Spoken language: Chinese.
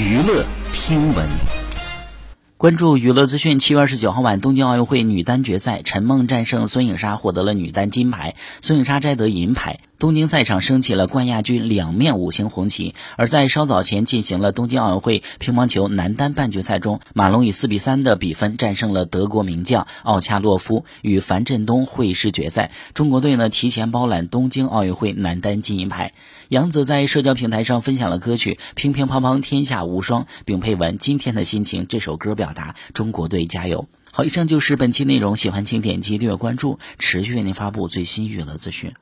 娱乐听闻。关注娱乐资讯，七月二十九号晚，东京奥运会女单决赛，陈梦战胜孙颖莎，获得了女单金牌，孙颖莎摘得银牌。东京赛场升起了冠亚军两面五星红旗。而在稍早前进行了东京奥运会乒乓球男单半决赛中，马龙以四比三的比分战胜了德国名将奥恰洛夫，与樊振东会师决赛。中国队呢提前包揽东京奥运会男单金银牌。杨紫在社交平台上分享了歌曲《乒乒乓乓天下无双》，并配文：“今天的心情，这首歌表达中国队加油。”好，以上就是本期内容，喜欢请点击订阅关注，持续为您发布最新娱乐资讯。